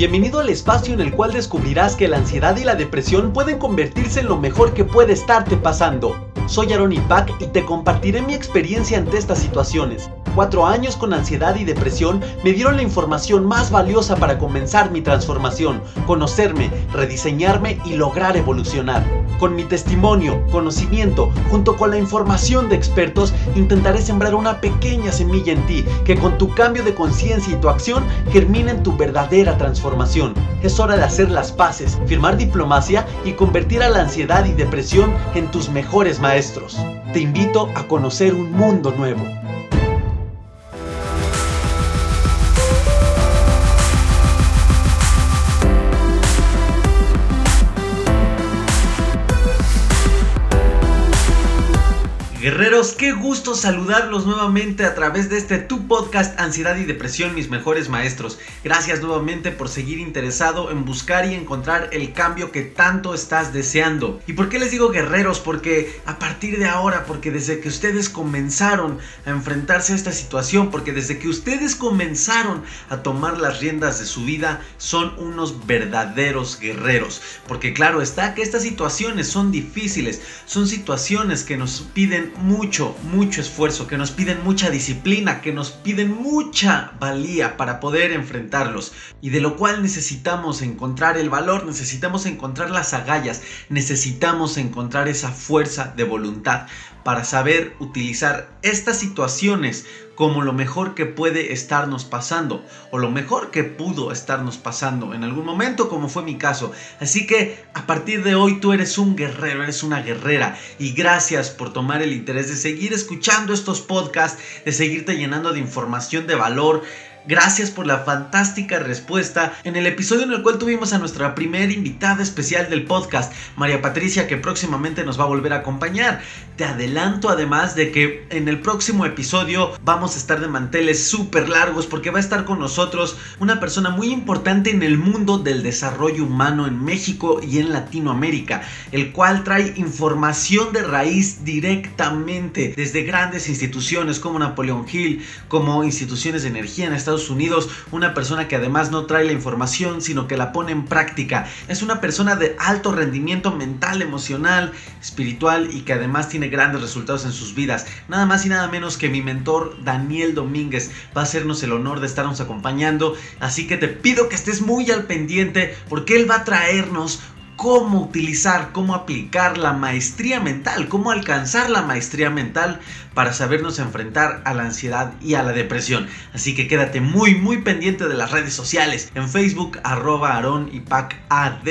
Bienvenido al espacio en el cual descubrirás que la ansiedad y la depresión pueden convertirse en lo mejor que puede estarte pasando. Soy Aaron y te compartiré mi experiencia ante estas situaciones. Cuatro años con ansiedad y depresión me dieron la información más valiosa para comenzar mi transformación, conocerme, rediseñarme y lograr evolucionar. Con mi testimonio, conocimiento, junto con la información de expertos, intentaré sembrar una pequeña semilla en ti que con tu cambio de conciencia y tu acción germine en tu verdadera transformación. Es hora de hacer las paces, firmar diplomacia y convertir a la ansiedad y depresión en tus mejores maestros. Te invito a conocer un mundo nuevo. Guerreros, qué gusto saludarlos nuevamente a través de este tu podcast Ansiedad y Depresión, mis mejores maestros. Gracias nuevamente por seguir interesado en buscar y encontrar el cambio que tanto estás deseando. ¿Y por qué les digo guerreros? Porque a partir de ahora, porque desde que ustedes comenzaron a enfrentarse a esta situación, porque desde que ustedes comenzaron a tomar las riendas de su vida, son unos verdaderos guerreros. Porque claro está que estas situaciones son difíciles, son situaciones que nos piden mucho, mucho esfuerzo, que nos piden mucha disciplina, que nos piden mucha valía para poder enfrentarlos. Y de lo cual necesitamos encontrar el valor, necesitamos encontrar las agallas, necesitamos encontrar esa fuerza de voluntad para saber utilizar estas situaciones como lo mejor que puede estarnos pasando o lo mejor que pudo estarnos pasando en algún momento como fue mi caso. Así que a partir de hoy tú eres un guerrero, eres una guerrera y gracias por tomar el interés de seguir escuchando estos podcasts, de seguirte llenando de información de valor Gracias por la fantástica respuesta en el episodio en el cual tuvimos a nuestra primera invitada especial del podcast, María Patricia, que próximamente nos va a volver a acompañar. Te adelanto además de que en el próximo episodio vamos a estar de manteles súper largos porque va a estar con nosotros una persona muy importante en el mundo del desarrollo humano en México y en Latinoamérica, el cual trae información de raíz directamente desde grandes instituciones como Napoleón Hill, como instituciones de energía en Estados Unidos, una persona que además no trae la información, sino que la pone en práctica. Es una persona de alto rendimiento mental, emocional, espiritual y que además tiene grandes resultados en sus vidas. Nada más y nada menos que mi mentor Daniel Domínguez va a hacernos el honor de estarnos acompañando. Así que te pido que estés muy al pendiente porque él va a traernos cómo utilizar, cómo aplicar la maestría mental, cómo alcanzar la maestría mental para sabernos enfrentar a la ansiedad y a la depresión. Así que quédate muy, muy pendiente de las redes sociales. En Facebook, arroba Aaron y AD.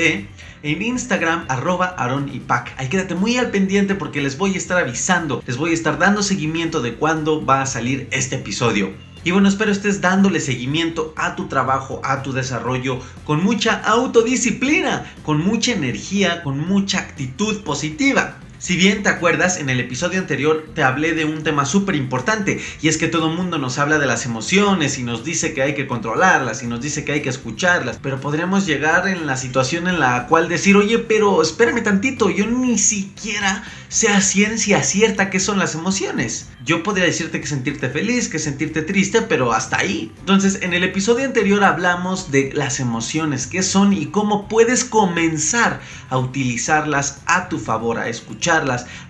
En Instagram, arroba Aaron y Pac. Ahí quédate muy al pendiente porque les voy a estar avisando, les voy a estar dando seguimiento de cuándo va a salir este episodio. Y bueno, espero estés dándole seguimiento a tu trabajo, a tu desarrollo, con mucha autodisciplina, con mucha energía, con mucha actitud positiva. Si bien te acuerdas, en el episodio anterior te hablé de un tema súper importante y es que todo el mundo nos habla de las emociones y nos dice que hay que controlarlas y nos dice que hay que escucharlas, pero podríamos llegar en la situación en la cual decir, oye, pero espérame tantito, yo ni siquiera sé a ciencia cierta qué son las emociones. Yo podría decirte que sentirte feliz, que sentirte triste, pero hasta ahí. Entonces, en el episodio anterior hablamos de las emociones, qué son y cómo puedes comenzar a utilizarlas a tu favor, a escuchar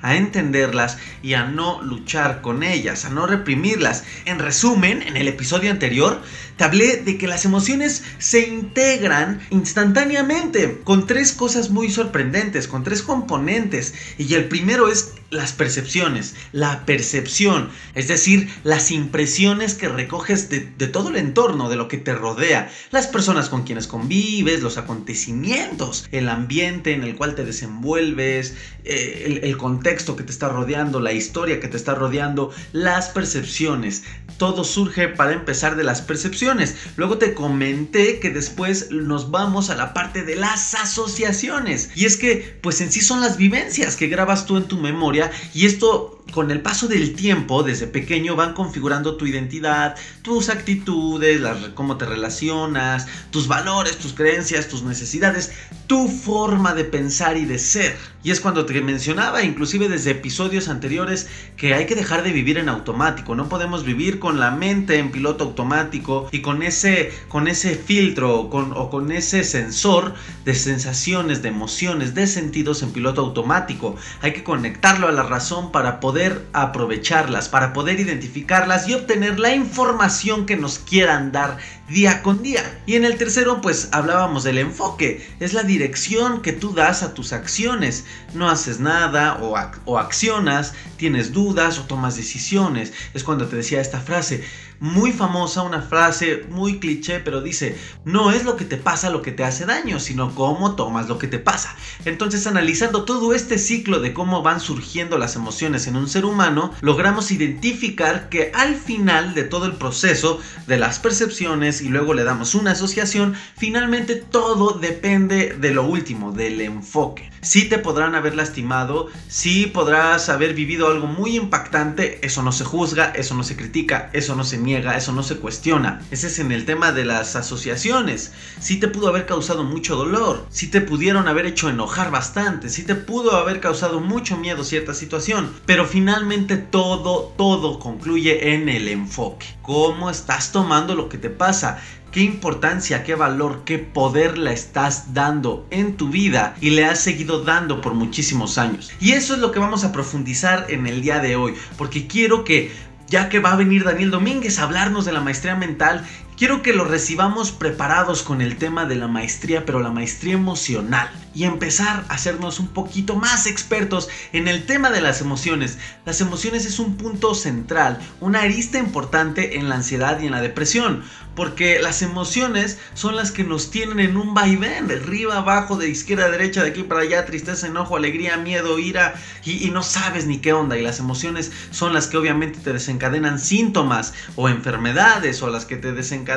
a entenderlas y a no luchar con ellas, a no reprimirlas. En resumen, en el episodio anterior te hablé de que las emociones se integran instantáneamente con tres cosas muy sorprendentes, con tres componentes. Y el primero es las percepciones, la percepción, es decir, las impresiones que recoges de, todo el entorno, de lo que te rodea, las personas con quienes convives, los acontecimientos, el ambiente en el cual te desenvuelves, eh, el, contexto que te está rodeando, la historia que te está rodeando, las percepciones. Todo surge para empezar de las percepciones. Luego te comenté que después nos vamos a la parte de las asociaciones. Y es que, pues en sí son las vivencias que grabas tú en tu memoria y esto con el paso del tiempo, desde pequeño, van configurando tu identidad, tus actitudes, cómo te relacionas, tus valores, tus creencias, tus necesidades, tu forma de pensar y de ser. Y es cuando te mencionaba, inclusive desde episodios anteriores, que hay que dejar de vivir en automático. No podemos vivir con la mente en piloto automático y con ese, con ese filtro o con ese sensor de sensaciones, de emociones, de sentidos en piloto automático. Hay que conectarlo a la razón para poder aprovecharlas, para poder identificarlas y obtener la información que nos quieran dar día con día. Y en el tercero, pues hablábamos del enfoque. Es la dirección que tú das a tus acciones. No haces nada o, o accionas, tienes dudas o tomas decisiones. Es cuando te decía esta frase muy famosa, una frase muy cliché, pero dice, no es lo que te pasa lo que te hace daño, sino cómo tomas lo que te pasa. Entonces, analizando todo este ciclo de cómo van surgiendo las emociones en un ser humano, logramos identificar que al final de todo el proceso de las percepciones y luego le damos una asociación, finalmente todo depende de lo último, del enfoque. Sí te podrán haber lastimado, sí podrás haber vivido algo muy impactante, eso no se juzga, eso no se critica, eso no se eso no se cuestiona. Ese es en el tema de las asociaciones. Sí te pudo haber causado mucho dolor, sí te pudieron haber hecho enojar bastante, sí te pudo haber causado mucho miedo cierta situación, pero finalmente todo, todo concluye en el enfoque. ¿Cómo estás tomando lo que te pasa? qué importancia, qué valor, qué poder le estás dando en tu vida y le has seguido dando por muchísimos años. Y eso es lo que vamos a profundizar en el día de hoy, porque quiero que ya que va a venir Daniel Domínguez a hablarnos de la maestría mental, quiero que lo recibamos preparados con el tema de la maestría, pero la maestría emocional y empezar a hacernos un poquito más expertos en el tema de las emociones. Las emociones es un punto central, una arista importante en la ansiedad y en la depresión, porque las emociones son las que nos tienen en un vaivén, de arriba, abajo, de izquierda derecha, de aquí para allá, tristeza, enojo, alegría, miedo, ira, y, no sabes ni qué onda. Y las emociones son las que obviamente te desencadenan síntomas o enfermedades, o las que te desencadenan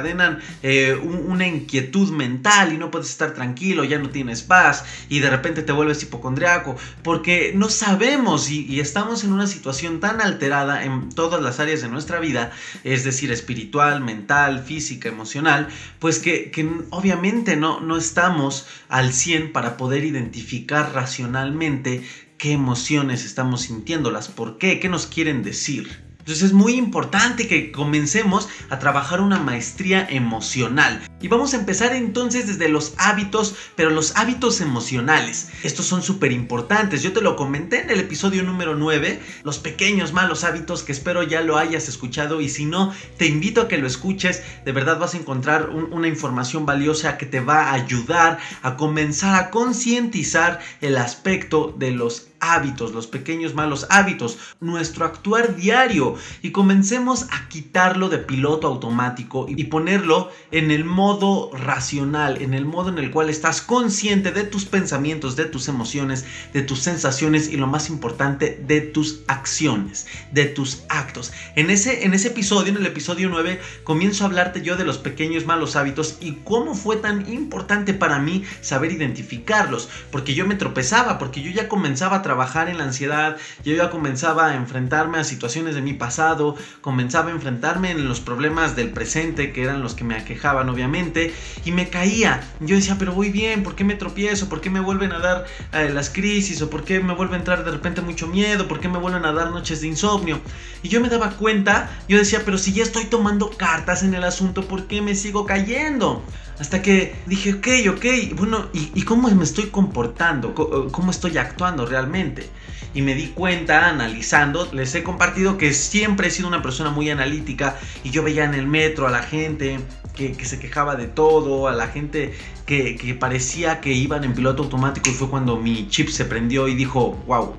eh, una inquietud mental y no puedes estar tranquilo, ya no tienes paz y de repente te vuelves hipocondriaco, porque no sabemos y, estamos en una situación tan alterada en todas las áreas de nuestra vida, es decir, espiritual, mental, física, emocional, pues que, obviamente no, no estamos al 100 para poder identificar racionalmente qué emociones estamos sintiéndolas, por qué, qué nos quieren decir. Entonces es muy importante que comencemos a trabajar una maestría emocional. Y vamos a empezar entonces desde los hábitos, pero los hábitos emocionales. Estos son súper importantes. Yo te lo comenté en el episodio número 9, los pequeños malos hábitos que espero ya lo hayas escuchado y si no, te invito a que lo escuches. De verdad vas a encontrar una información valiosa que te va a ayudar a comenzar a concientizar el aspecto de los hábitos, los pequeños malos hábitos, nuestro actuar diario y comencemos a quitarlo de piloto automático y ponerlo en el modo racional, en el modo en el cual estás consciente de tus pensamientos, de tus emociones, de tus sensaciones y lo más importante, de tus acciones, de tus actos. En ese, en ese episodio, en el episodio 9, comienzo a hablarte yo de los pequeños malos hábitos y cómo fue tan importante para mí saber identificarlos, porque yo me tropezaba, porque yo ya comenzaba a trabajar en la ansiedad, yo ya comenzaba a enfrentarme a situaciones de mi pasado, comenzaba a enfrentarme en los problemas del presente, que eran los que me aquejaban obviamente, y me caía. Yo decía, pero voy bien, ¿por qué me tropiezo? ¿Por qué me vuelven a dar eh, las crisis? ¿O por qué me vuelve a entrar de repente mucho miedo? ¿Por qué me vuelven a dar noches de insomnio? Y yo me daba cuenta, yo decía, pero si ya estoy tomando cartas en el asunto, ¿por qué me sigo cayendo? Hasta que dije, ok, ok, bueno, ¿y, cómo me estoy comportando? ¿Cómo estoy actuando realmente? Y me di cuenta, analizando, les he compartido que siempre he sido una persona muy analítica y yo veía en el metro a la gente que, se quejaba de todo, a la gente que, que parecía que iban en piloto automático y fue cuando mi chip se prendió y dijo, wow,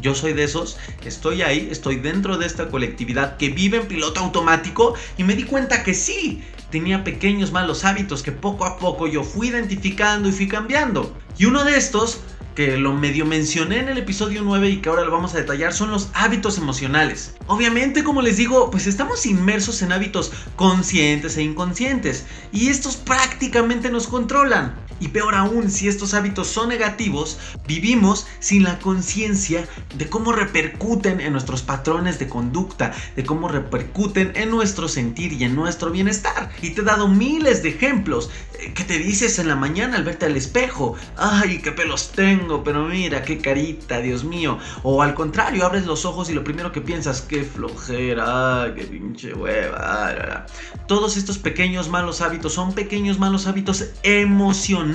yo soy de esos, estoy ahí, estoy dentro de esta colectividad que vive en piloto automático y me di cuenta que sí, tenía pequeños malos hábitos que poco a poco yo fui identificando y fui cambiando. Y uno de estos, que lo medio mencioné en el episodio 9 y que ahora lo vamos a detallar, son los hábitos emocionales. Obviamente, como les digo, pues estamos inmersos en hábitos conscientes e inconscientes y estos prácticamente nos controlan. Y peor aún, si estos hábitos son negativos, vivimos sin la conciencia de cómo repercuten en nuestros patrones de conducta, de cómo repercuten en nuestro sentir y en nuestro bienestar. Y te he dado miles de ejemplos eh, que te dices en la mañana al verte al espejo, ay, qué pelos tengo, pero mira, qué carita, Dios mío. O al contrario, abres los ojos y lo primero que piensas, qué flojera, qué pinche hueva. Todos estos pequeños malos hábitos son pequeños malos hábitos emocionales.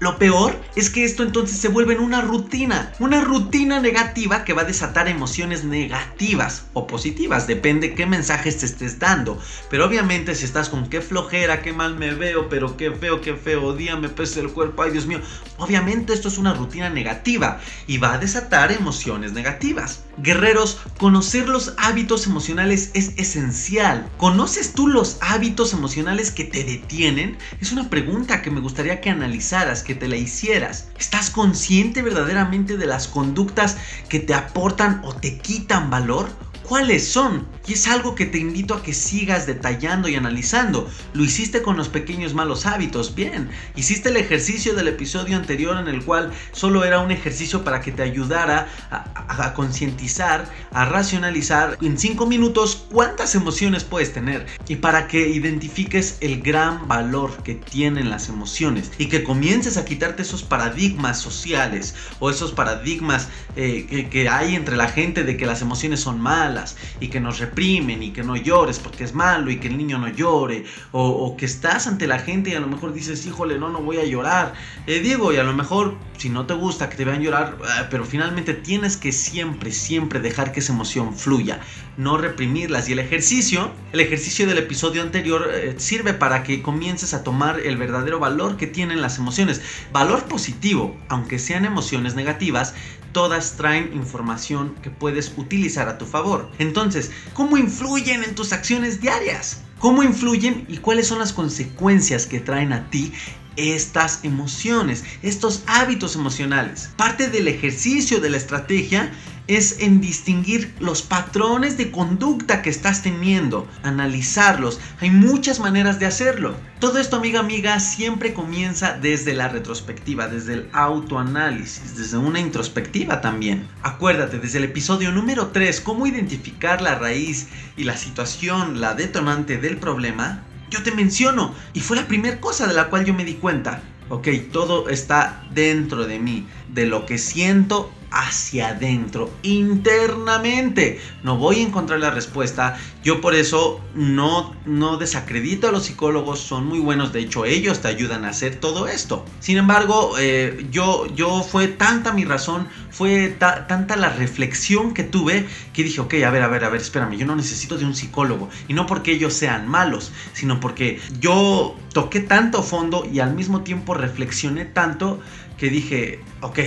Lo peor es que esto entonces se vuelve en una rutina, una rutina negativa que va a desatar emociones negativas o positivas, depende qué mensajes te estés dando. Pero obviamente si estás con qué flojera, qué mal me veo, pero qué feo, qué feo día, me pesa el cuerpo, ay Dios mío, obviamente esto es una rutina negativa y va a desatar emociones negativas. Guerreros, conocer los hábitos emocionales es esencial. ¿Conoces tú los hábitos emocionales que te detienen? Es una pregunta que me gustaría que analizaras, que te la hicieras. ¿Estás consciente verdaderamente de las conductas que te aportan o te quitan valor? Cuáles son. Y es algo que te invito a que sigas detallando y analizando. Lo hiciste con los pequeños malos hábitos, bien. Hiciste el ejercicio del episodio anterior en el cual solo era un ejercicio para que te ayudara a, concientizar, a racionalizar en 5 minutos cuántas emociones puedes tener. Y para que identifiques el gran valor que tienen las emociones. Y que comiences a quitarte esos paradigmas sociales o esos paradigmas eh, que, que hay entre la gente de que las emociones son malas y que nos reprimen y que no llores porque es malo y que el niño no llore o, que estás ante la gente y a lo mejor dices, híjole, no, no voy a llorar. Eh, Diego, y a lo mejor si no te gusta que te vean llorar, eh, pero finalmente tienes que siempre, siempre dejar que esa emoción fluya, no reprimirlas. Y el ejercicio, el ejercicio del episodio anterior eh, sirve para que comiences a tomar el verdadero valor que tienen las emociones. Valor positivo, aunque sean emociones negativas, todas traen información que puedes utilizar a tu favor. Entonces, ¿cómo influyen en tus acciones diarias? ¿Cómo influyen y cuáles son las consecuencias que traen a ti estas emociones, estos hábitos emocionales? Parte del ejercicio de la estrategia es en distinguir los patrones de conducta que estás teniendo, analizarlos. Hay muchas maneras de hacerlo. Todo esto, amiga, amiga, siempre comienza desde la retrospectiva, desde el autoanálisis, desde una introspectiva también. Acuérdate, desde el episodio número 3, cómo identificar la raíz y la situación, la detonante del problema, yo te menciono y fue la primera cosa de la cual yo me di cuenta. Ok, todo está dentro de mí, de lo que siento hacia adentro, internamente. No voy a encontrar la respuesta. Yo por eso no, no desacredito a los psicólogos, son muy buenos. De hecho, ellos te ayudan a hacer todo esto. Sin embargo, eh, yo, yo fue tanta mi razón, fue tanta la reflexión que tuve que dije, ok, a ver, a ver, a ver, espérame, yo no necesito de un psicólogo. Y no porque ellos sean malos, sino porque yo toqué tanto fondo y al mismo tiempo reflexioné tanto que dije, ok,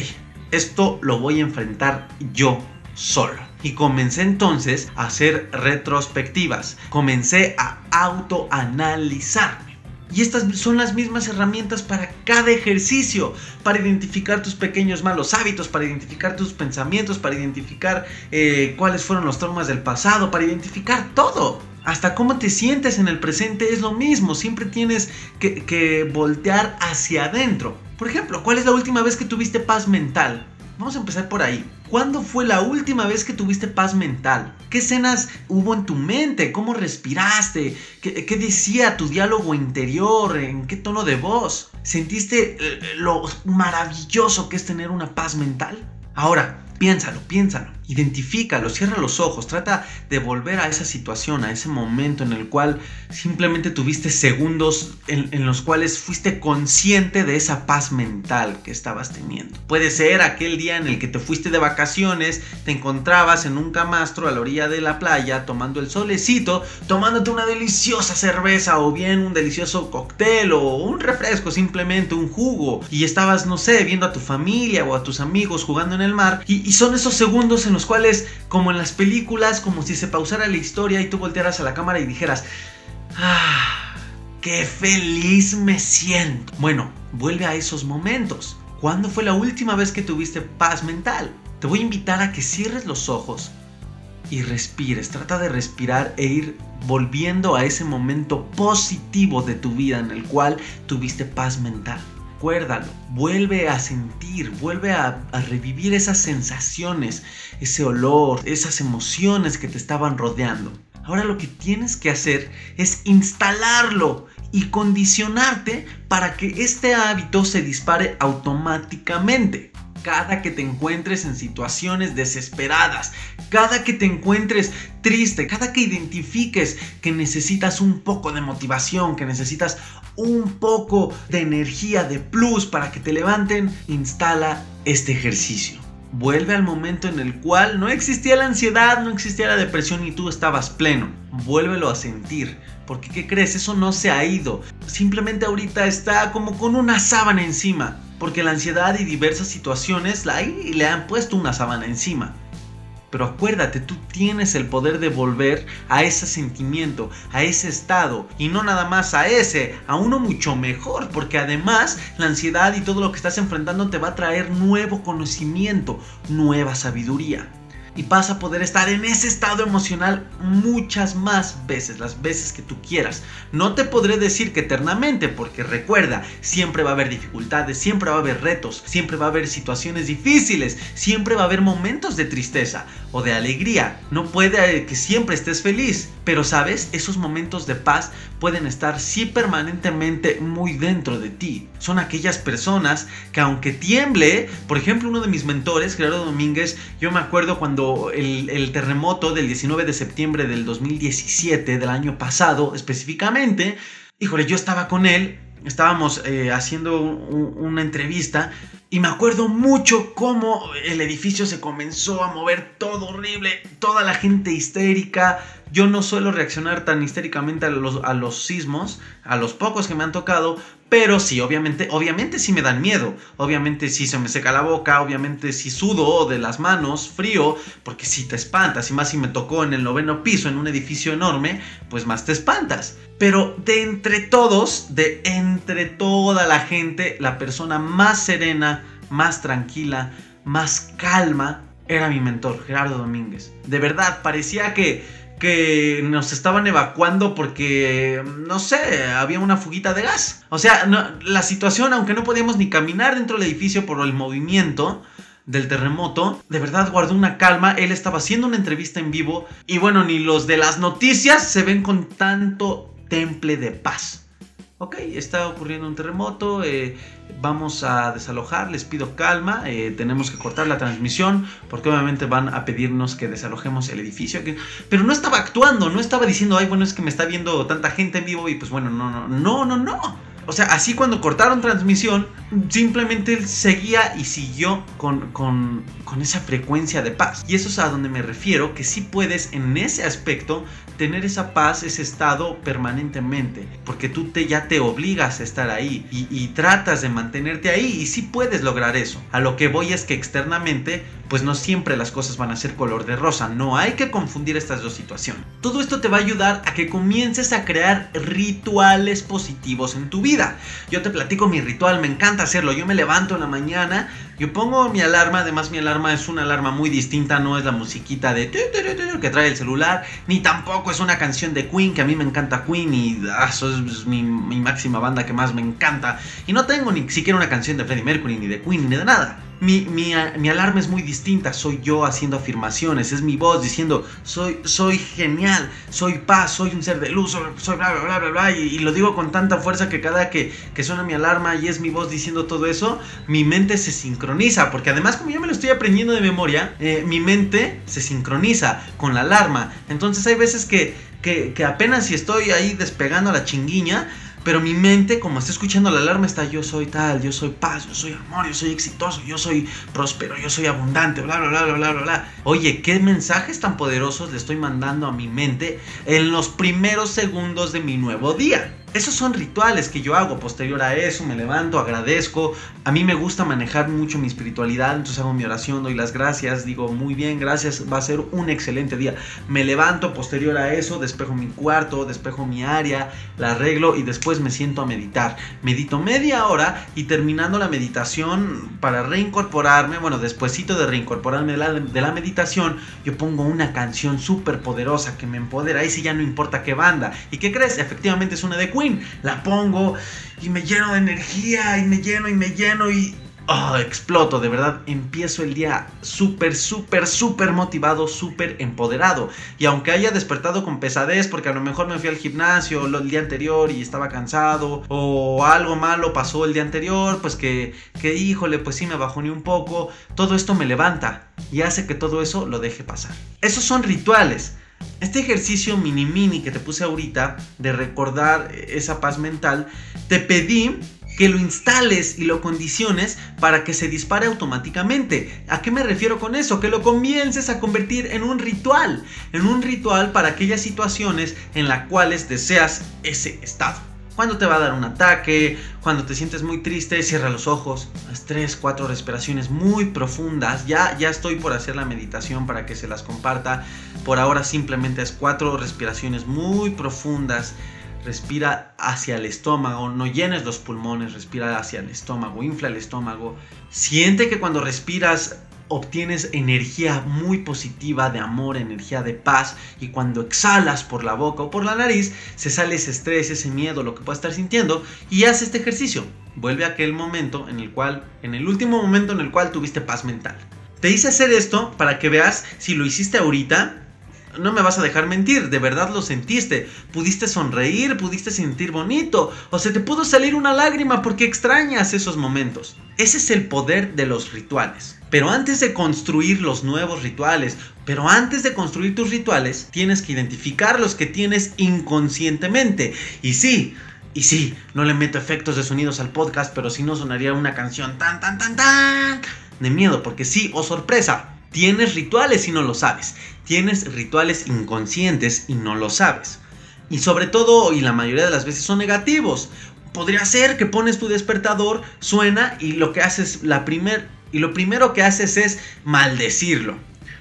esto lo voy a enfrentar yo solo. Y comencé entonces a hacer retrospectivas. Comencé a autoanalizarme. Y estas son las mismas herramientas para cada ejercicio, para identificar tus pequeños malos hábitos, para identificar tus pensamientos, para identificar eh, cuáles fueron los traumas del pasado, para identificar todo. Hasta cómo te sientes en el presente es lo mismo, siempre tienes que, que voltear hacia adentro. Por ejemplo, ¿cuál es la última vez que tuviste paz mental? Vamos a empezar por ahí. ¿Cuándo fue la última vez que tuviste paz mental? ¿Qué escenas hubo en tu mente? ¿Cómo respiraste? ¿Qué, decía tu diálogo interior? ¿En qué tono de voz? ¿Sentiste eh, lo maravilloso que es tener una paz mental? Ahora, piénsalo, piénsalo. Identifícalo, cierra los ojos, trata de volver a esa situación, a ese momento en el cual simplemente tuviste segundos en, los cuales fuiste consciente de esa paz mental que estabas teniendo. Puede ser aquel día en el que te fuiste de vacaciones, te encontrabas en un camastro a la orilla de la playa tomando el solecito, tomándote una deliciosa cerveza o bien un delicioso cóctel o un refresco, simplemente un jugo y estabas, no sé, viendo a tu familia o a tus amigos jugando en el mar y, y son esos segundos en los cuales, como en las películas, como si se pausara la historia y tú voltearas a la cámara y dijeras, ¡ah! ¡Qué feliz me siento! Bueno, vuelve a esos momentos. ¿Cuándo fue la última vez que tuviste paz mental? Te voy a invitar a que cierres los ojos y respires. Trata de respirar e ir volviendo a ese momento positivo de tu vida en el cual tuviste paz mental. Recuérdalo, vuelve a sentir, vuelve a, a, revivir esas sensaciones, ese olor, esas emociones que te estaban rodeando. Ahora lo que tienes que hacer es instalarlo y condicionarte para que este hábito se dispare automáticamente cada que te encuentres en situaciones desesperadas, cada que te encuentres triste, cada que identifiques que necesitas un poco de motivación, que necesitas un poco de energía, de plus para que te levanten, instala este ejercicio. Vuelve al momento en el cual no existía la ansiedad, no existía la depresión y tú estabas pleno. Vuélvelo a sentir. Porque, ¿qué crees? Eso no se ha ido. Simplemente ahorita está como con una sábana encima porque la ansiedad y diversas situaciones ahí le han puesto una sábana encima. Pero acuérdate, tú tienes el poder de volver a ese sentimiento, a ese estado, y no nada más a ese, a uno mucho mejor, porque además la ansiedad y todo lo que estás enfrentando te va a traer nuevo conocimiento, nueva sabiduría y vas a poder estar en ese estado emocional muchas más veces, las veces que tú quieras. No te podré decir que eternamente, porque recuerda, siempre va a haber dificultades, siempre va a haber retos, siempre va a haber situaciones difíciles, siempre va a haber momentos de tristeza o de alegría. No puede que siempre estés feliz, pero sabes, esos momentos de paz pueden estar sí permanentemente muy dentro de ti. Son aquellas personas que aunque tiemble, por ejemplo, uno de mis mentores, Gerardo Domínguez, yo me acuerdo cuando el, terremoto del 19 de septiembre del 2017, del año pasado específicamente, híjole, yo estaba con él, estábamos eh, haciendo una entrevista y me acuerdo mucho cómo el edificio se comenzó a mover todo horrible, toda la gente histérica. Yo no suelo reaccionar tan histéricamente a los, a los sismos, a los pocos que me han tocado, pero sí, obviamente, obviamente sí me dan miedo. Obviamente sí se me seca la boca, obviamente sí sudo de las manos, frío, porque si te espantas. Y más si me tocó en el noveno piso, en un edificio enorme, pues más te espantas. Pero de entre todos, de entre toda la gente, la persona más serena, más tranquila, más calma, era mi mentor, Gerardo Domínguez. De verdad, parecía que que nos estaban evacuando porque, no sé, había una fuguita de gas. O sea, la situación, aunque no podíamos ni caminar dentro del edificio por el movimiento del terremoto, de verdad guardó una calma. Él estaba haciendo una entrevista en vivo y bueno, ni los de las noticias se ven con tanto temple de paz ok, está ocurriendo un terremoto, eh, vamos a desalojar, les pido calma, eh, tenemos que cortar la transmisión porque obviamente van a pedirnos que desalojemos el edificio. Pero no estaba actuando, no estaba diciendo, ay, bueno, es que me está viendo tanta gente en vivo y pues bueno, no, no, no, no, no. O sea, así cuando cortaron transmisión, simplemente él seguía y siguió con, con, con, esa frecuencia de paz. Y eso es a donde me refiero, que sí puedes en ese aspecto tener esa paz, ese estado permanentemente. Porque tú te, ya te obligas a estar ahí y, y tratas de mantenerte ahí y sí puedes lograr eso. A lo que voy es que externamente, pues no siempre las cosas van a ser color de rosa. No hay que confundir estas dos situaciones. Todo esto te va a ayudar a que comiences a crear rituales positivos en tu vida. Yo te platico mi ritual, me encanta hacerlo. Yo me levanto en la mañana, yo pongo mi alarma, además mi alarma es una alarma muy distinta, no es la musiquita de que trae el celular, ni tampoco es una canción de Queen, que a mí me encanta Queen y ah, eso es mi, mi máxima banda que más me encanta. Y no tengo ni siquiera una canción de Freddie Mercury, ni de Queen, ni de nada mi, alarma es muy distinta, soy yo haciendo afirmaciones, es mi voz diciendo, soy, soy genial, soy paz, soy un ser de luz, soy, bla, bla, bla, bla, y, lo digo con tanta fuerza que cada que, que suena mi alarma y es mi voz diciendo todo eso, mi mente se sincroniza, porque además como yo me lo estoy aprendiendo de memoria, eh, mi mente se sincroniza con la alarma, entonces hay veces que, que, que apenas si estoy ahí despegando la chinguiña, pero mi mente, como está escuchando la alarma, está yo soy tal, yo soy paz, yo soy amor, yo soy exitoso, yo soy próspero, yo soy abundante, bla, bla, bla, bla, bla, bla. Oye, ¿qué mensajes tan poderosos le estoy mandando a mi mente en los primeros segundos de mi nuevo día? Esos son rituales que yo hago posterior a eso, me levanto, agradezco. A mí me gusta manejar mucho mi espiritualidad, entonces hago mi oración, doy las gracias, digo muy bien, gracias, va a ser un excelente día. Me levanto posterior a eso, despejo mi cuarto, despejo mi área, la arreglo y después me siento a meditar. Medito media hora y terminando la meditación para reincorporarme, bueno, despuesito de reincorporarme de la, de la meditación, yo pongo una canción súper poderosa que me empodera, ahí sí ya no importa qué banda. ¿Y qué crees? Efectivamente es una de La pongo y me lleno de energía y me lleno y me lleno y Oh, exploto, de verdad, empiezo el día súper, súper, súper motivado, súper empoderado. Y aunque haya despertado con pesadez porque a lo mejor me fui al gimnasio el día anterior y estaba cansado, o algo malo pasó el día anterior, pues que, que híjole, pues sí me bajó ni un poco, todo esto me levanta y hace que todo eso lo deje pasar. Esos son rituales. Este ejercicio mini mini que te puse ahorita de recordar esa paz mental, te pedí que lo instales y lo condiciones para que se dispare automáticamente. ¿A qué me refiero con eso? Que lo comiences a convertir en un ritual, en un ritual para aquellas situaciones en las cuales deseas ese estado. Cuando te va a dar un ataque, cuando te sientes muy triste, cierra los ojos, haz 3, 4 respiraciones muy profundas. Ya, ya estoy por hacer la meditación para que se las comparta. Por ahora simplemente es cuatro respiraciones muy profundas. Respira hacia el estómago, no llenes los pulmones, respira hacia el estómago, infla el estómago. Siente que cuando respiras obtienes energía muy positiva de amor, energía de paz y cuando exhalas por la boca o por la nariz se sale ese estrés, ese miedo, lo que puedas estar sintiendo y haz este ejercicio. Vuelve a aquel momento en el cual, en el último momento en el cual tuviste paz mental. Te hice hacer esto para que veas si lo hiciste ahorita no me vas a dejar mentir, de verdad lo sentiste. Pudiste sonreír, pudiste sentir bonito, o se te pudo salir una lágrima porque extrañas esos momentos. Ese es el poder de los rituales. Pero antes de construir los nuevos rituales, pero antes de construir tus rituales, tienes que identificar los que tienes inconscientemente. Y sí, y sí, no le meto efectos de sonidos al podcast, pero si no sonaría una canción tan, tan, tan, tan de miedo, porque sí, o oh sorpresa, Tienes rituales y no lo sabes. Tienes rituales inconscientes y no lo sabes. Y sobre todo, y la mayoría de las veces son negativos. Podría ser que pones tu despertador, suena y lo que haces la primer y lo primero que haces es maldecirlo.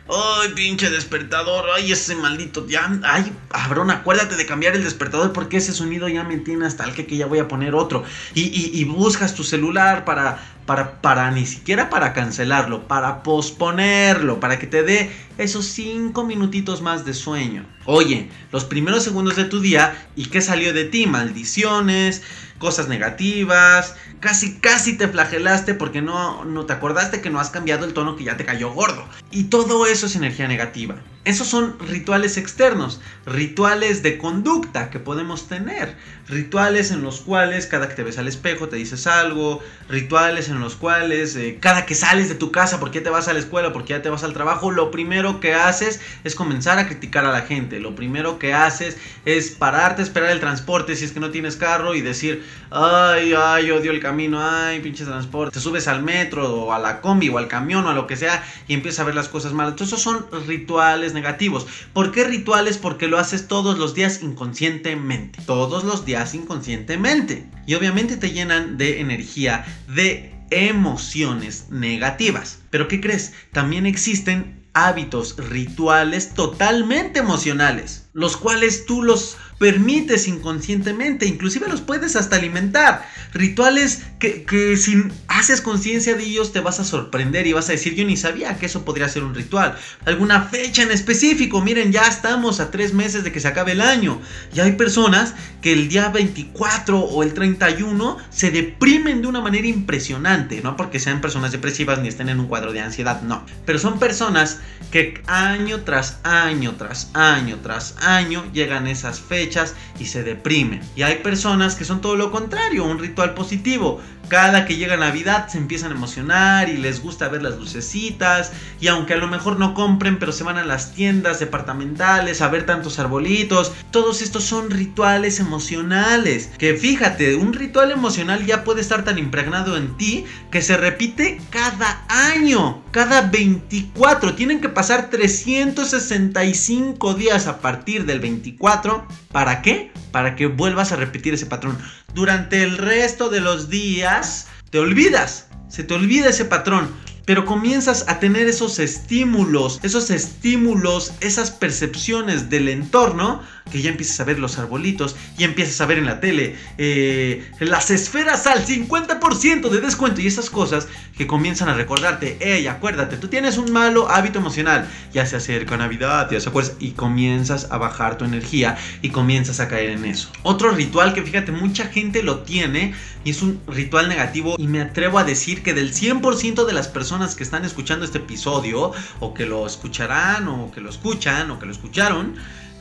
Ay, pinche despertador. Ay, ese maldito. Ya. Ay, cabrón, acuérdate de cambiar el despertador porque ese sonido ya me tiene hasta el que, que ya voy a poner otro. Y, y buscas tu celular para, para, para ni siquiera para cancelarlo, para posponerlo, para que te dé esos 5 minutitos más de sueño. Oye, los primeros segundos de tu día y qué salió de ti, maldiciones, cosas negativas, casi casi te flagelaste porque no, no te acordaste que no has cambiado el tono que ya te cayó gordo. Y todo eso es energía negativa. Esos son rituales externos, rituales de conducta que podemos tener, rituales en los cuales cada que te ves al espejo te dices algo, rituales en los cuales eh, cada que sales de tu casa, porque te vas a la escuela, porque ya te vas al trabajo, lo primero que haces es comenzar a criticar a la gente, lo primero que haces es pararte esperar el transporte si es que no tienes carro y decir, ay, ay, odio el camino, ay, pinche transporte, te subes al metro o a la combi o al camión o a lo que sea y empiezas a ver las cosas malas. Entonces esos son rituales negativos. ¿Por qué rituales? Porque lo haces todos los días inconscientemente. Todos los días inconscientemente. Y obviamente te llenan de energía, de emociones negativas. Pero ¿qué crees? También existen hábitos, rituales totalmente emocionales, los cuales tú los permites inconscientemente, inclusive los puedes hasta alimentar. Rituales que, que si haces conciencia de ellos te vas a sorprender y vas a decir, yo ni sabía que eso podría ser un ritual. Alguna fecha en específico, miren, ya estamos a tres meses de que se acabe el año. Y hay personas que el día 24 o el 31 se deprimen de una manera impresionante, no porque sean personas depresivas ni estén en un cuadro de ansiedad, no. Pero son personas que año tras año, tras año, tras año llegan esas fechas y se deprimen. Y hay personas que son todo lo contrario, un ritual positivo. Cada que llega Navidad se empiezan a emocionar y les gusta ver las lucecitas. Y aunque a lo mejor no compren, pero se van a las tiendas departamentales a ver tantos arbolitos. Todos estos son rituales emocionales. Que fíjate, un ritual emocional ya puede estar tan impregnado en ti que se repite cada año. Cada 24. Tienen que pasar 365 días a partir del 24 ¿Para qué? Para que vuelvas a repetir ese patrón. Durante el resto de los días te olvidas, se te olvida ese patrón. pero comienzas a tener esos estímulos, esos estímulos, esas percepciones del entorno, que ya empiezas a ver los arbolitos, y empiezas a ver en la tele eh, las esferas al 50% de descuento y esas cosas que comienzan a recordarte, hey, acuérdate, tú tienes un malo hábito emocional, ya se acerca Navidad, ya se acuerdas, y comienzas a bajar tu energía y comienzas a caer en eso. Otro ritual que fíjate, mucha gente lo tiene y es un ritual negativo y me atrevo a decir que del 100% de las personas que están escuchando este episodio o que lo escucharán o que lo escuchan o que lo escucharon,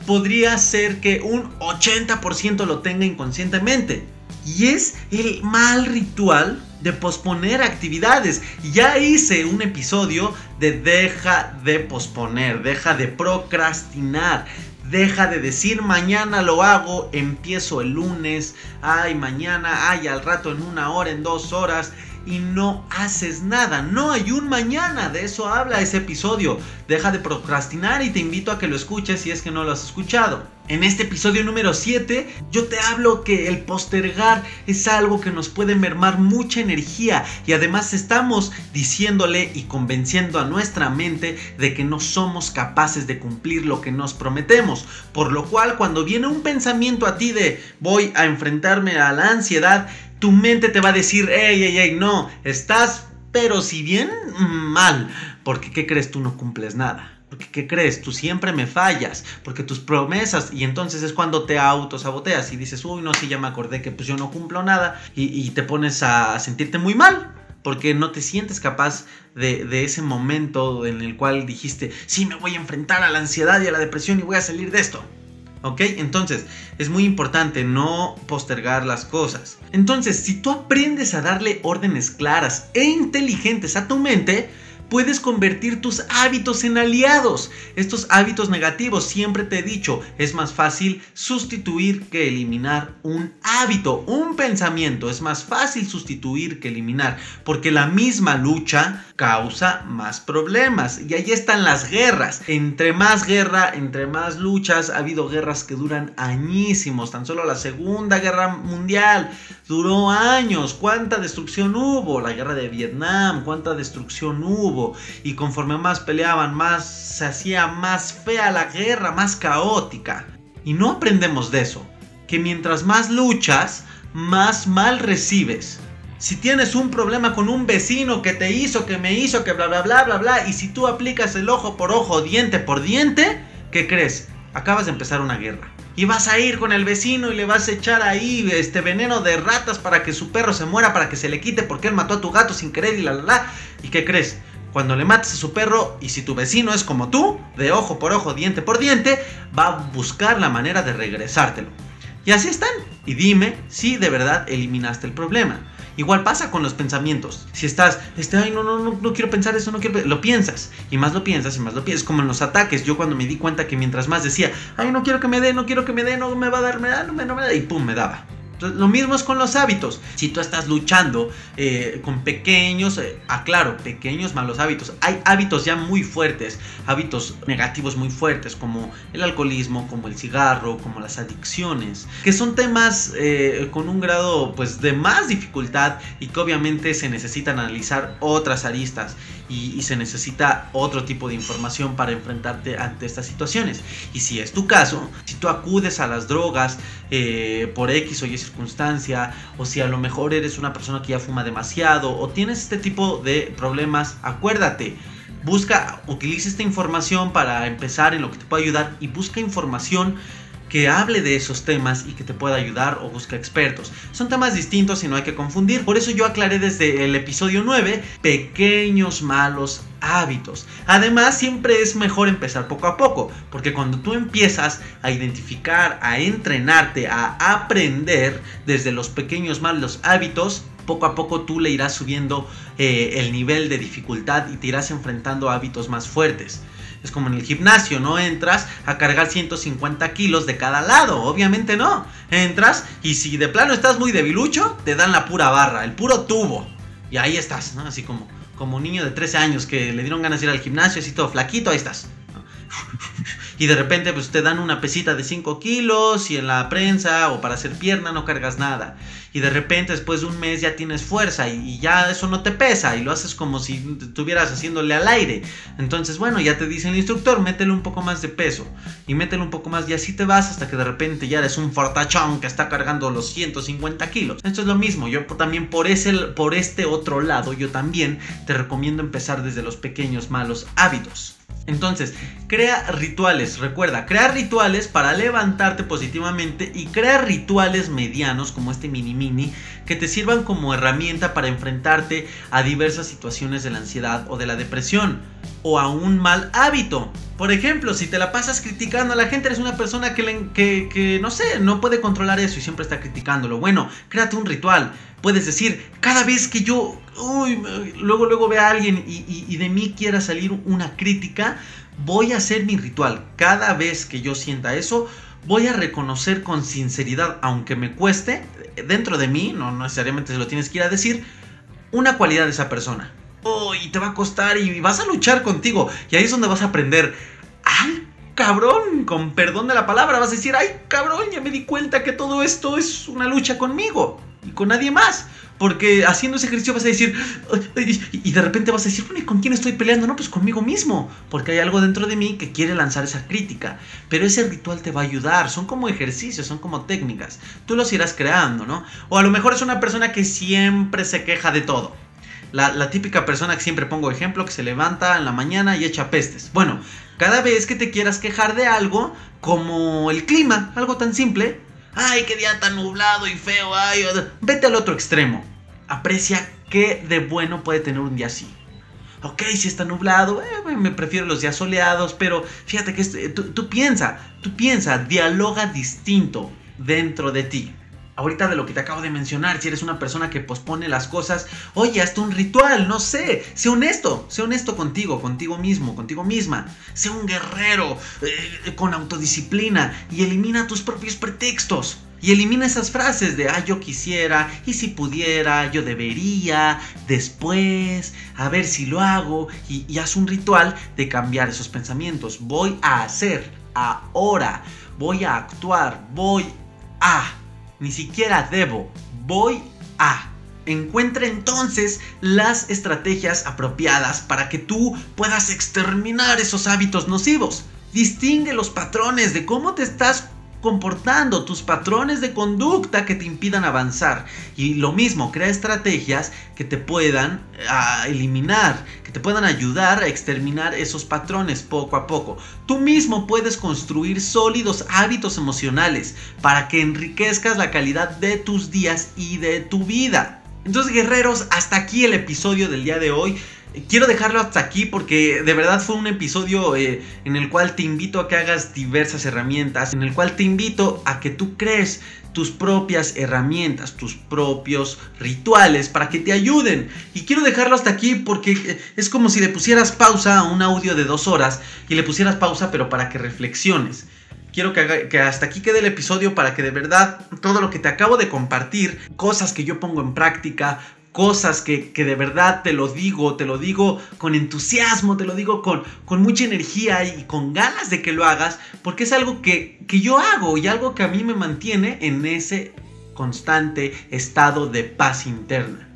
podría ser que un 80% lo tenga inconscientemente. Y es el mal ritual de posponer actividades. Ya hice un episodio de deja de posponer, deja de procrastinar. Deja de decir mañana lo hago, empiezo el lunes, ay mañana, ay al rato en una hora, en dos horas y no haces nada. No hay un mañana. De eso habla ese episodio. Deja de procrastinar y te invito a que lo escuches si es que no lo has escuchado. En este episodio número 7 yo te hablo que el postergar es algo que nos puede mermar mucha energía y además estamos diciéndole y convenciendo a nuestra mente de que no somos capaces de cumplir lo que nos prometemos. Por lo cual cuando viene un pensamiento a ti de voy a enfrentarme a la ansiedad, tu mente te va a decir, hey, hey, hey, no, estás, pero si bien mal, porque ¿qué crees? Tú no cumples nada. Porque ¿qué crees? Tú siempre me fallas, porque tus promesas, y entonces es cuando te autosaboteas y dices, uy, no, sí, ya me acordé que pues yo no cumplo nada, y, te pones a sentirte muy mal, porque no te sientes capaz de, de, ese momento en el cual dijiste, sí, me voy a enfrentar a la ansiedad y a la depresión y voy a salir de esto. ¿Ok? Entonces, es muy importante no postergar las cosas. Entonces, si tú aprendes a darle órdenes claras e inteligentes a tu mente, puedes convertir tus hábitos en aliados. Estos hábitos negativos, siempre te he dicho, es más fácil sustituir que eliminar un hábito, un pensamiento. Es más fácil sustituir que eliminar, porque la misma lucha causa más problemas. Y ahí están las guerras. Entre más guerra, entre más luchas, ha habido guerras que duran añísimos. Tan solo la Segunda Guerra Mundial duró años. ¿Cuánta destrucción hubo? La guerra de Vietnam, ¿cuánta destrucción hubo? Y conforme más peleaban, más se hacía más fea la guerra, más caótica. Y no aprendemos de eso, que mientras más luchas, más mal recibes. Si tienes un problema con un vecino que te hizo, que me hizo, que bla bla bla bla bla, y si tú aplicas el ojo por ojo, diente por diente, ¿qué crees? Acabas de empezar una guerra. Y vas a ir con el vecino y le vas a echar ahí este veneno de ratas para que su perro se muera, para que se le quite porque él mató a tu gato sin querer y la la la. ¿Y qué crees? Cuando le mates a su perro y si tu vecino es como tú, de ojo por ojo, diente por diente, va a buscar la manera de regresártelo. Y así están. Y dime si de verdad eliminaste el problema. Igual pasa con los pensamientos. Si estás, este, ay, no, no, no, quiero pensar eso, no quiero, lo piensas. Y más lo piensas y más lo piensas. Como en los ataques. Yo cuando me di cuenta que mientras más decía, ay, no quiero que me dé, no quiero que me dé, no me va a dar, me da, no no me da. Y pum, me daba lo mismo es con los hábitos. Si tú estás luchando eh, con pequeños, eh, aclaro, pequeños malos hábitos. Hay hábitos ya muy fuertes, hábitos negativos muy fuertes, como el alcoholismo, como el cigarro, como las adicciones, que son temas eh, con un grado pues de más dificultad y que obviamente se necesitan analizar otras aristas y, se necesita otro tipo de información para enfrentarte ante estas situaciones. Y si es tu caso, si tú acudes a las drogas por X o Y circunstancia, o si a lo mejor eres una persona que ya fuma demasiado, o tienes este tipo de problemas, acuérdate, busca, utiliza esta información para empezar en lo que te puede ayudar y busca información que hable de esos temas y que te pueda ayudar o busca expertos. Son temas distintos y no hay que confundir. Por eso yo aclaré desde el episodio 9 pequeños malos hábitos. Además, siempre es mejor empezar poco a poco, porque cuando tú empiezas a identificar, a entrenarte, a aprender desde los pequeños malos hábitos, poco a poco tú le irás subiendo eh, el nivel de dificultad y te irás enfrentando a hábitos más fuertes. Es como en el gimnasio, no entras a cargar 150 kilos de cada lado, obviamente no. Entras y si de plano estás muy debilucho, te dan la pura barra, el puro tubo. Y ahí estás, ¿no? Así como, como niño de 13 años que le dieron ganas de ir al gimnasio, así todo flaquito, ahí estás. Y de repente pues te dan una pesita de 5 kilos y en la prensa o para hacer pierna no cargas nada. Y de repente después de un mes ya tienes fuerza y, ya eso no te pesa y lo haces como si estuvieras haciéndole al aire. Entonces bueno, ya te dice el instructor, métele un poco más de peso y métele un poco más y así te vas hasta que de repente ya eres un fortachón que está cargando los 150 kilos. Esto es lo mismo, yo también por, ese, por este otro lado, yo también te recomiendo empezar desde los pequeños malos hábitos. Entonces, crea rituales, recuerda, crea rituales para levantarte positivamente y crea rituales medianos como este mini mini que te sirvan como herramienta para enfrentarte a diversas situaciones de la ansiedad o de la depresión o a un mal hábito. Por ejemplo, si te la pasas criticando a la gente, eres una persona que, que, no sé, no puede controlar eso y siempre está criticándolo. Bueno, créate un ritual. Puedes decir, cada vez que yo, luego, luego ve a alguien y, y de mí quiera salir una crítica, voy a hacer mi ritual. Cada vez que yo sienta eso, voy a reconocer con sinceridad, aunque me cueste, dentro de mí, no necesariamente se lo tienes que ir a decir, una cualidad de esa persona y te va a costar y vas a luchar contigo. Y ahí es donde vas a aprender. ¡Ay, cabrón! Con perdón de la palabra, vas a decir, ¡ay, cabrón! Ya me di cuenta que todo esto es una lucha conmigo y con nadie más. Porque haciendo ese ejercicio vas a decir, y de repente vas a decir, bueno, ¿y con quién estoy peleando? No, pues conmigo mismo. Porque hay algo dentro de mí que quiere lanzar esa crítica. Pero ese ritual te va a ayudar. Son como ejercicios, son como técnicas. Tú los irás creando, ¿no? O a lo mejor es una persona que siempre se queja de todo la, típica persona que siempre pongo ejemplo, que se levanta en la mañana y echa pestes. Bueno, cada vez que te quieras quejar de algo, como el clima, algo tan simple, ay, qué día tan nublado y feo, ay, vete al otro extremo. Aprecia qué de bueno puede tener un día así. Ok, si está nublado, eh, me prefiero los días soleados, pero fíjate que este, tú, tú piensa, tú piensa, dialoga distinto dentro de ti ahorita de lo que te acabo de mencionar, si eres una persona que pospone las cosas, oye, hasta un ritual, no sé, sé honesto, sé honesto contigo, contigo mismo, contigo misma, sé un guerrero eh, con autodisciplina y elimina tus propios pretextos. Y elimina esas frases de, ah, yo quisiera, y si pudiera, yo debería, después, a ver si lo hago, y haz un ritual de cambiar esos pensamientos. Voy a hacer, ahora, voy a actuar, voy a ni siquiera debo, voy a. Encuentra entonces las estrategias apropiadas para que tú puedas exterminar esos hábitos nocivos. Distingue los patrones de cómo te estás comportando, tus patrones de conducta que te impidan avanzar. Y lo mismo, crea estrategias que te puedan ah, eliminar, que te puedan ayudar a exterminar esos patrones poco a poco. Tú mismo puedes construir sólidos hábitos emocionales para que enriquezcas la calidad de tus días y de tu vida. Entonces guerreros, hasta aquí el episodio del día de hoy. Quiero dejarlo hasta aquí porque de verdad fue un episodio eh, en el cual te invito a que hagas diversas herramientas, en el cual te invito a que tú crees tus propias herramientas, tus propios rituales para que te ayuden. Y quiero dejarlo hasta aquí porque eh, es como si le pusieras pausa a un audio de dos horas y le pusieras pausa pero para que reflexiones. Quiero que, que, hasta aquí quede el episodio para que de verdad todo lo que te acabo de compartir, cosas que yo pongo en práctica, cosas que, de verdad te lo digo, te lo digo con entusiasmo, te lo digo con, con mucha energía y con ganas de que lo hagas, porque es algo que, que yo hago y algo que a mí me mantiene en ese constante estado de paz interna.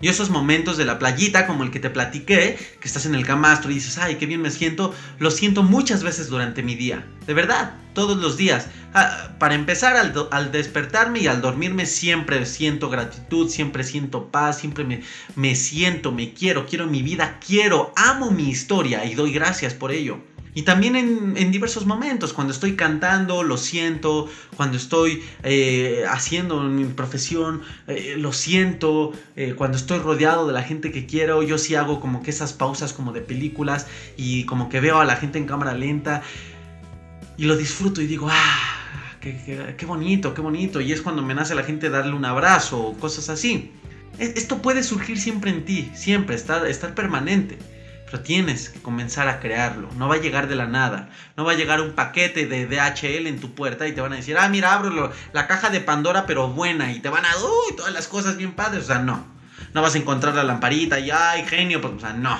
Y esos momentos de la playita, como el que te platiqué, que estás en el camastro y dices, ay, qué bien me siento, lo siento muchas veces durante mi día. De verdad, todos los días. Ah, para empezar, al, despertarme y al dormirme siempre siento gratitud, siempre siento paz, siempre me, me siento, me quiero, quiero mi vida, quiero, amo mi historia y doy gracias por ello. Y también en, diversos momentos, cuando estoy cantando, lo siento, cuando estoy eh, haciendo mi profesión, eh, lo siento, eh, cuando estoy rodeado de la gente que quiero, yo sí hago como que esas pausas como de películas y como que veo a la gente en cámara lenta y lo disfruto y digo, ah, qué, qué bonito, qué bonito. Y es cuando me nace la gente darle un abrazo o cosas así. E, esto puede surgir siempre en ti, siempre, estar, estar permanente. Pero tienes que comenzar a crearlo. No va a llegar de la nada. No va a llegar un paquete de DHL en tu puerta y te van a decir, ah, mira, abro la caja de Pandora, pero buena. Y te van a, uy, todas las cosas bien padres. O sea, no. No vas a encontrar la lamparita y, ay, genio. Pues, o sea, no.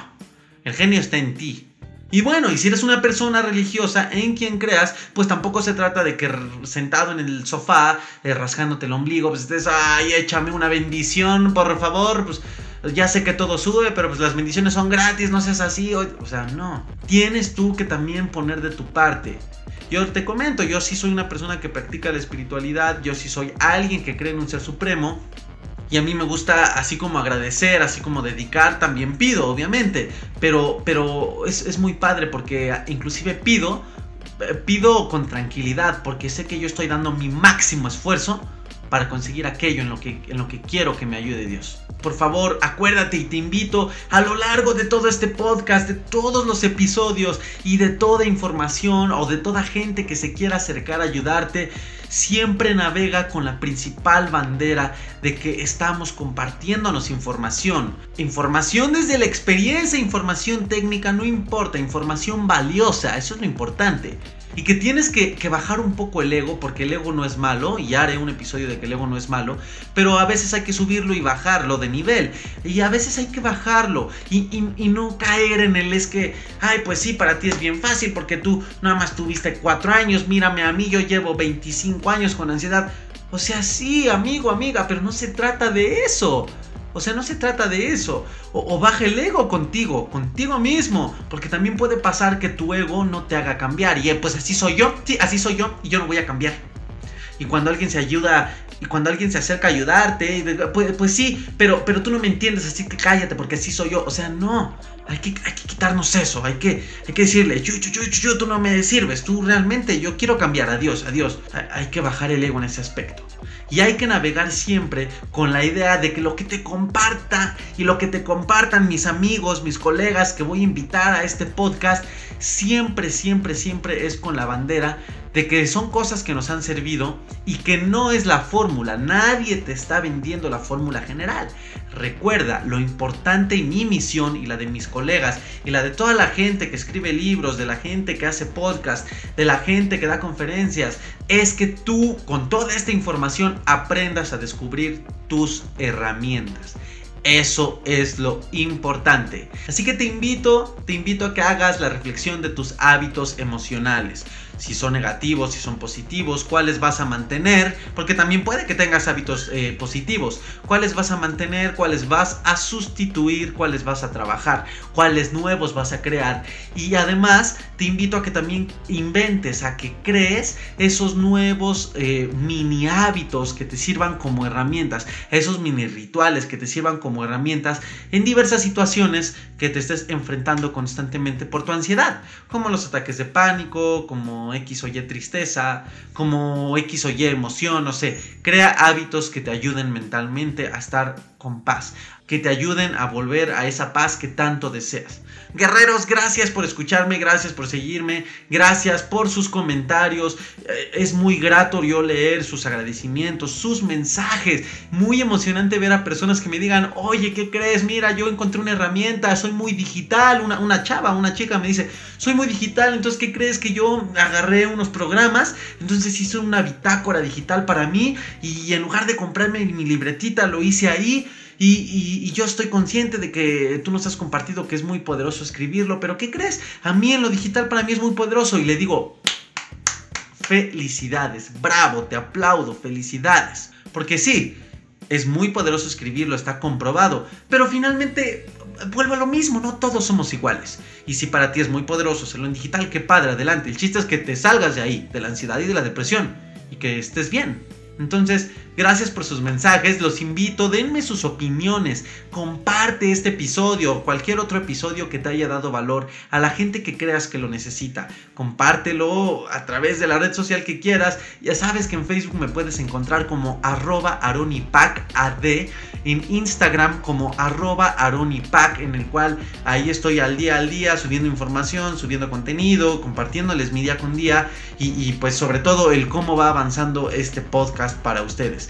El genio está en ti. Y bueno, y si eres una persona religiosa en quien creas, pues tampoco se trata de que sentado en el sofá, eh, rascándote el ombligo, pues estés, ay, échame una bendición, por favor, pues ya sé que todo sube, pero pues las bendiciones son gratis, no seas así, o, o sea, no. Tienes tú que también poner de tu parte. Yo te comento, yo sí soy una persona que practica la espiritualidad, yo sí soy alguien que cree en un ser supremo, y a mí me gusta así como agradecer, así como dedicar, también pido, obviamente. Pero, pero es, es muy padre porque inclusive pido, eh, pido con tranquilidad porque sé que yo estoy dando mi máximo esfuerzo para conseguir aquello en lo que, en lo que quiero que me ayude Dios. Por favor, acuérdate y te invito a lo largo de todo este podcast, de todos los episodios y de toda información o de toda gente que se quiera acercar a ayudarte, siempre navega con la principal bandera de que estamos compartiéndonos información. Información desde la experiencia, información técnica, no importa, información valiosa, eso es lo importante y que tienes que, bajar un poco el ego, porque el ego no es malo, y haré un episodio de que el ego no es malo, pero a veces hay que subirlo y bajarlo de nivel, y a veces hay que bajarlo, y, no caer en el es que, ay, pues sí, para ti es bien fácil, porque tú nada más tuviste cuatro años, mírame a mí, yo llevo 25 años con ansiedad. O sea, sí, amigo, amiga, pero no se trata de eso. O sea, no se trata de eso. O, baja el ego contigo, contigo mismo. Porque también puede pasar que tu ego no te haga cambiar. Y eh, pues así soy yo, sí, así soy yo y yo no voy a cambiar. Y cuando alguien se ayuda, y cuando alguien se acerca a ayudarte, pues, pues, sí, pero, pero tú no me entiendes, así que cállate porque así soy yo. O sea, no. Hay que, hay que quitarnos eso, hay que, hay que decirle, yo, yo, yo, yo, tú no me sirves, tú realmente, yo quiero cambiar, adiós, adiós. Hay que bajar el ego en ese aspecto. Y hay que navegar siempre con la idea de que lo que te comparta y lo que te compartan mis amigos, mis colegas que voy a invitar a este podcast, siempre, siempre, siempre es con la bandera de que son cosas que nos han servido y que no es la fórmula. Nadie te está vendiendo la fórmula general. Recuerda, lo importante y mi misión y la de mis colegas y la de toda la gente que escribe libros, de la gente que hace podcast, de la gente que da conferencias, es que tú con toda esta información aprendas a descubrir tus herramientas. Eso es lo importante. Así que te invito, te invito a que hagas la reflexión de tus hábitos emocionales si son negativos, si son positivos, cuáles vas a mantener, porque también puede que tengas hábitos eh, positivos, cuáles vas a mantener, cuáles vas a sustituir, cuáles vas a trabajar, cuáles nuevos vas a crear. Y además te invito a que también inventes, a que crees esos nuevos eh, mini hábitos que te sirvan como herramientas, esos mini rituales que te sirvan como herramientas en diversas situaciones que te estés enfrentando constantemente por tu ansiedad, como los ataques de pánico, como X o Y tristeza, como X o Y emoción, no sé. Crea hábitos que te ayuden mentalmente a estar con paz, que te ayuden a volver a esa paz que tanto deseas. Guerreros, gracias por escucharme, gracias por seguirme, gracias por sus comentarios. Eh, es muy grato yo leer sus agradecimientos, sus mensajes. Muy emocionante ver a personas que me digan, oye, ¿qué crees? Mira, yo encontré una herramienta, soy muy digital. Una, una chava, una chica me dice, soy muy digital, entonces, ¿qué crees? Que yo agarré unos programas, entonces hice una bitácora digital para mí y en lugar de comprarme mi libretita, lo hice ahí y, yo estoy consciente de que tú nos has compartido que es muy poderoso escribirlo, pero ¿qué crees? A mí en lo digital para mí es muy poderoso y le digo, felicidades, bravo, te aplaudo, felicidades. Porque sí, es muy poderoso escribirlo, está comprobado, pero finalmente vuelvo a lo mismo, no todos somos iguales. Y si para ti es muy poderoso hacerlo en digital, qué padre, adelante. El chiste es que te salgas de ahí, de la ansiedad y de la depresión, y que estés bien. Entonces, gracias por sus mensajes, los invito, denme sus opiniones, comparte este episodio o cualquier otro episodio que te haya dado valor a la gente que creas que lo necesita. Compártelo a través de la red social que quieras. Ya sabes que en Facebook me puedes encontrar como arroba aronipac en Instagram como arroba aronipac, en el cual ahí estoy al día al día subiendo información, subiendo contenido, compartiéndoles mi día con día y, pues sobre todo el cómo va avanzando este podcast para ustedes.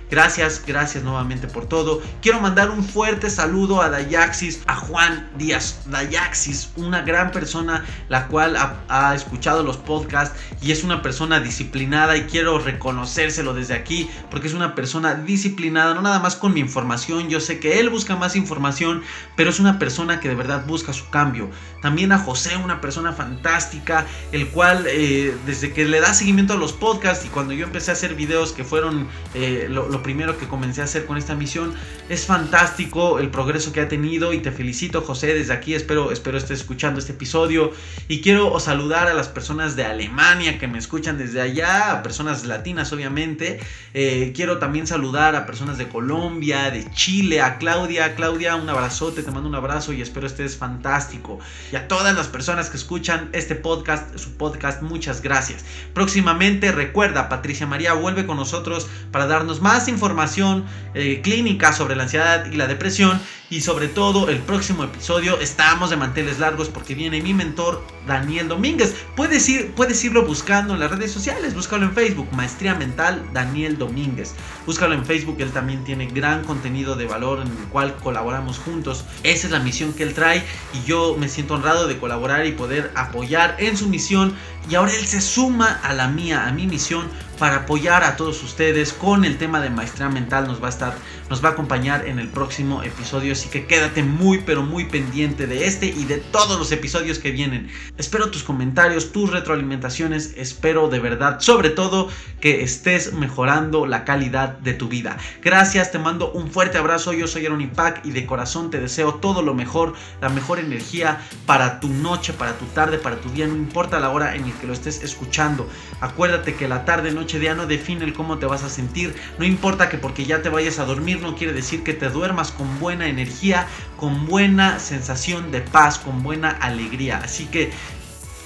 Gracias, gracias nuevamente por todo. Quiero mandar un fuerte saludo a Dayaxis, a Juan Díaz. Dayaxis, una gran persona la cual ha, escuchado los podcasts y es una persona disciplinada y quiero reconocérselo desde aquí porque es una persona disciplinada, no nada más con mi información. Yo sé que él busca más información, pero es una persona que de verdad busca su cambio. También a José, una persona fantástica, el cual eh, desde que le da seguimiento a los podcasts y cuando yo empecé a hacer videos que fueron eh, lo primero que comencé a hacer con esta misión. Es fantástico el progreso que ha tenido y te felicito José desde aquí. Espero, espero estés escuchando este episodio y quiero saludar a las personas de Alemania que me escuchan desde allá, a personas latinas obviamente. Eh, quiero también saludar a personas de Colombia, de Chile, a Claudia. Claudia, un abrazote, te mando un abrazo y espero estés fantástico. Y a todas las personas que escuchan este podcast, su podcast, muchas gracias. Próximamente recuerda, Patricia María vuelve con nosotros para darnos más información eh, clínica sobre la ansiedad y la depresión y sobre todo el próximo episodio estamos de manteles largos porque viene mi mentor Daniel Domínguez. Puedes, ir, puedes irlo buscando en las redes sociales, búscalo en Facebook, Maestría Mental Daniel Domínguez. Búscalo en Facebook, él también tiene gran contenido de valor en el cual colaboramos juntos. Esa es la misión que él trae y yo me siento honrado de colaborar y poder apoyar en su misión. Y ahora él se suma a la mía, a mi misión para apoyar a todos ustedes con el tema de maestría mental. Nos va a estar, nos va a acompañar en el próximo episodio. Así que quédate muy, pero muy pendiente de este y de todos los episodios que vienen. Espero tus comentarios, tus retroalimentaciones. Espero de verdad, sobre todo, que estés mejorando la calidad de tu vida. Gracias, te mando un fuerte abrazo. Yo soy Aaron Ipac y de corazón te deseo todo lo mejor, la mejor energía para tu noche, para tu tarde, para tu día. No importa la hora en la que lo estés escuchando. Acuérdate que la tarde, noche, día no define el cómo te vas a sentir. No importa que porque ya te vayas a no quiere decir que te duermas con buena energía, con buena sensación de paz, con buena alegría. Así que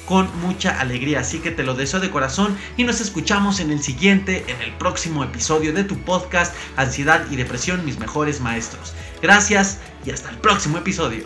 con mucha alegría. Así que te lo deseo de corazón y nos escuchamos en el siguiente, en el próximo episodio de tu podcast Ansiedad y Depresión, mis mejores maestros. Gracias y hasta el próximo episodio.